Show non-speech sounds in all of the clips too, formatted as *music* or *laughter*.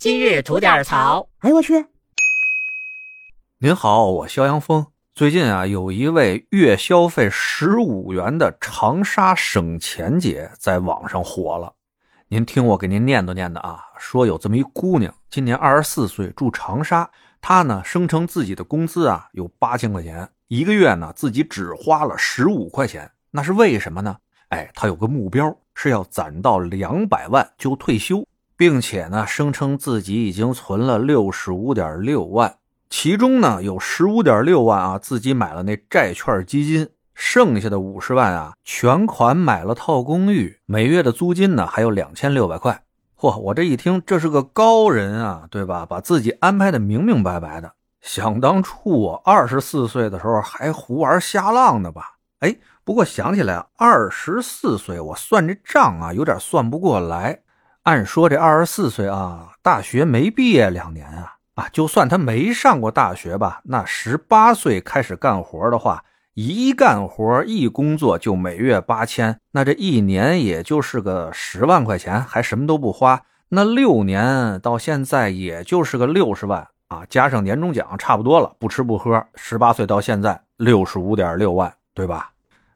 今日吐点槽。哎呦我去！您好，我肖阳峰。最近啊，有一位月消费十五元的长沙省钱姐在网上火了。您听我给您念叨念叨啊，说有这么一姑娘，今年二十四岁，住长沙。她呢声称自己的工资啊有八千块钱，一个月呢自己只花了十五块钱。那是为什么呢？哎，她有个目标是要攒到两百万就退休。并且呢，声称自己已经存了六十五点六万，其中呢有十五点六万啊，自己买了那债券基金，剩下的五十万啊，全款买了套公寓，每月的租金呢还有两千六百块。嚯，我这一听，这是个高人啊，对吧？把自己安排的明明白白的。想当初我二十四岁的时候还胡玩瞎浪的吧？哎，不过想起来，二十四岁我算这账啊，有点算不过来。按说这二十四岁啊，大学没毕业两年啊，啊，就算他没上过大学吧，那十八岁开始干活的话，一干活一工作就每月八千，那这一年也就是个十万块钱，还什么都不花，那六年到现在也就是个六十万啊，加上年终奖差不多了，不吃不喝，十八岁到现在六十五点六万，对吧？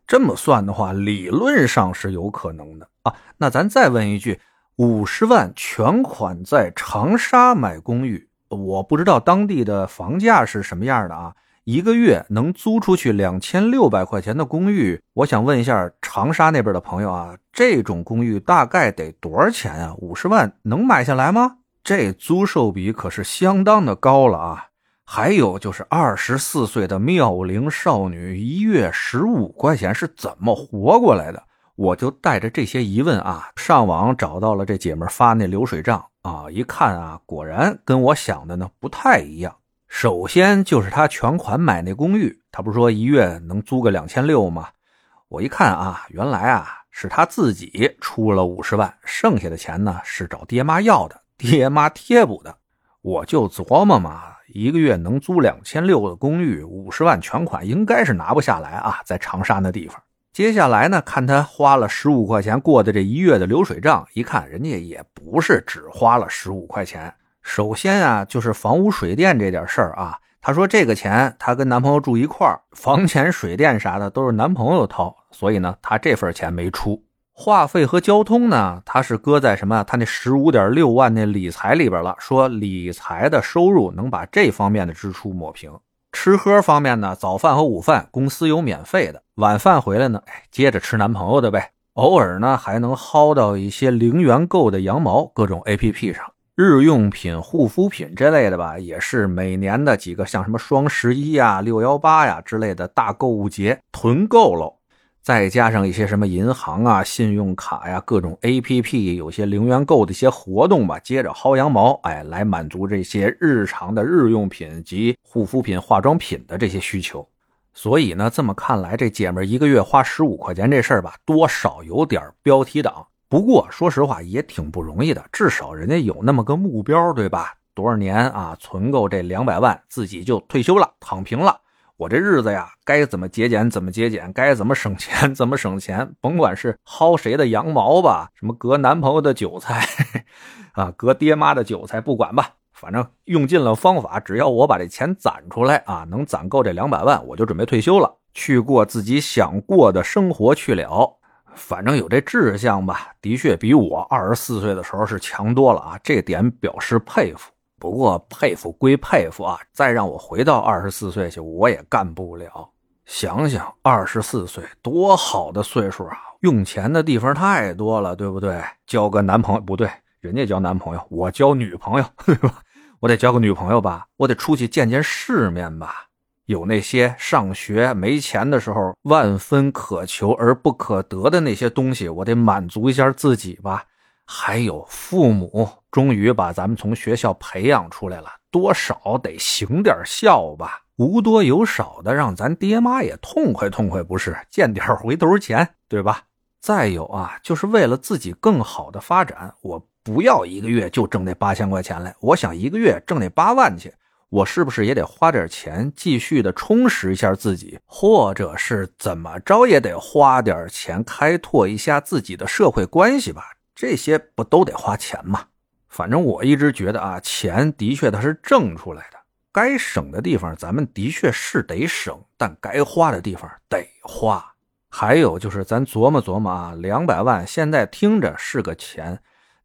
这么算的话，理论上是有可能的啊。那咱再问一句。五十万全款在长沙买公寓，我不知道当地的房价是什么样的啊？一个月能租出去两千六百块钱的公寓，我想问一下长沙那边的朋友啊，这种公寓大概得多少钱啊？五十万能买下来吗？这租售比可是相当的高了啊！还有就是二十四岁的妙龄少女，一月十五块钱是怎么活过来的？我就带着这些疑问啊，上网找到了这姐们发那流水账啊，一看啊，果然跟我想的呢不太一样。首先就是她全款买那公寓，她不是说一月能租个两千六吗？我一看啊，原来啊是她自己出了五十万，剩下的钱呢是找爹妈要的，爹妈贴补的。我就琢磨嘛，一个月能租两千六的公寓，五十万全款应该是拿不下来啊，在长沙那地方。接下来呢，看他花了十五块钱过的这一月的流水账，一看人家也不是只花了十五块钱。首先啊，就是房屋水电这点事儿啊，他说这个钱他跟男朋友住一块儿，房钱、水电啥的都是男朋友掏，所以呢，他这份钱没出。话费和交通呢，他是搁在什么？他那十五点六万那理财里边了，说理财的收入能把这方面的支出抹平。吃喝方面呢，早饭和午饭公司有免费的，晚饭回来呢，哎，接着吃男朋友的呗。偶尔呢，还能薅到一些零元购的羊毛，各种 A P P 上，日用品、护肤品这类的吧，也是每年的几个像什么双十一呀、六幺八呀之类的大购物节囤够喽。再加上一些什么银行啊、信用卡呀、各种 A P P 有些零元购的一些活动吧，接着薅羊毛，哎，来满足这些日常的日用品及护肤品、化妆品的这些需求。所以呢，这么看来，这姐们一个月花十五块钱这事儿吧，多少有点标题党。不过说实话，也挺不容易的，至少人家有那么个目标，对吧？多少年啊，存够这两百万，自己就退休了，躺平了。我这日子呀，该怎么节俭怎么节俭，该怎么省钱 *laughs* 怎么省钱。甭管是薅谁的羊毛吧，什么割男朋友的韭菜，*laughs* 啊，割爹妈的韭菜，不管吧，反正用尽了方法，只要我把这钱攒出来啊，能攒够这两百万，我就准备退休了，去过自己想过的生活去了。反正有这志向吧，的确比我二十四岁的时候是强多了啊，这点表示佩服。不过佩服归佩服啊，再让我回到二十四岁去，我也干不了。想想二十四岁多好的岁数啊，用钱的地方太多了，对不对？交个男朋友不对，人家交男朋友，我交女朋友，*laughs* 对吧？我得交个女朋友吧，我得出去见见世面吧。有那些上学没钱的时候万分渴求而不可得的那些东西，我得满足一下自己吧。还有父母终于把咱们从学校培养出来了，多少得行点孝吧，无多有少的让咱爹妈也痛快痛快，不是见点回头钱，对吧？再有啊，就是为了自己更好的发展，我不要一个月就挣那八千块钱来，我想一个月挣那八万去，我是不是也得花点钱继续的充实一下自己，或者是怎么着也得花点钱开拓一下自己的社会关系吧？这些不都得花钱吗？反正我一直觉得啊，钱的确它是挣出来的，该省的地方咱们的确是得省，但该花的地方得花。还有就是，咱琢磨琢磨啊，两百万现在听着是个钱，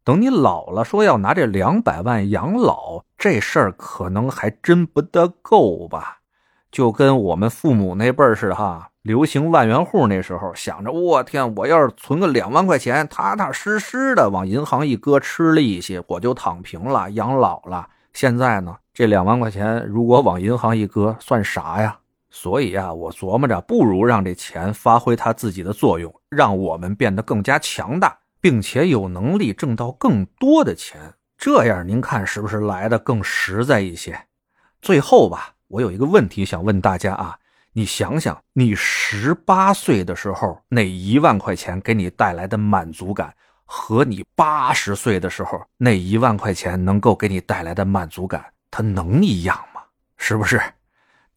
等你老了说要拿这两百万养老，这事儿可能还真不得够吧？就跟我们父母那辈儿似的哈，流行万元户那时候，想着我天，我要是存个两万块钱，踏踏实实的往银行一搁，吃利息，我就躺平了，养老了。现在呢，这两万块钱如果往银行一搁，算啥呀？所以啊，我琢磨着，不如让这钱发挥它自己的作用，让我们变得更加强大，并且有能力挣到更多的钱。这样您看是不是来的更实在一些？最后吧，我有一个问题想问大家啊，你想想，你十八岁的时候那一万块钱给你带来的满足感，和你八十岁的时候那一万块钱能够给你带来的满足感，它能一样吗？是不是？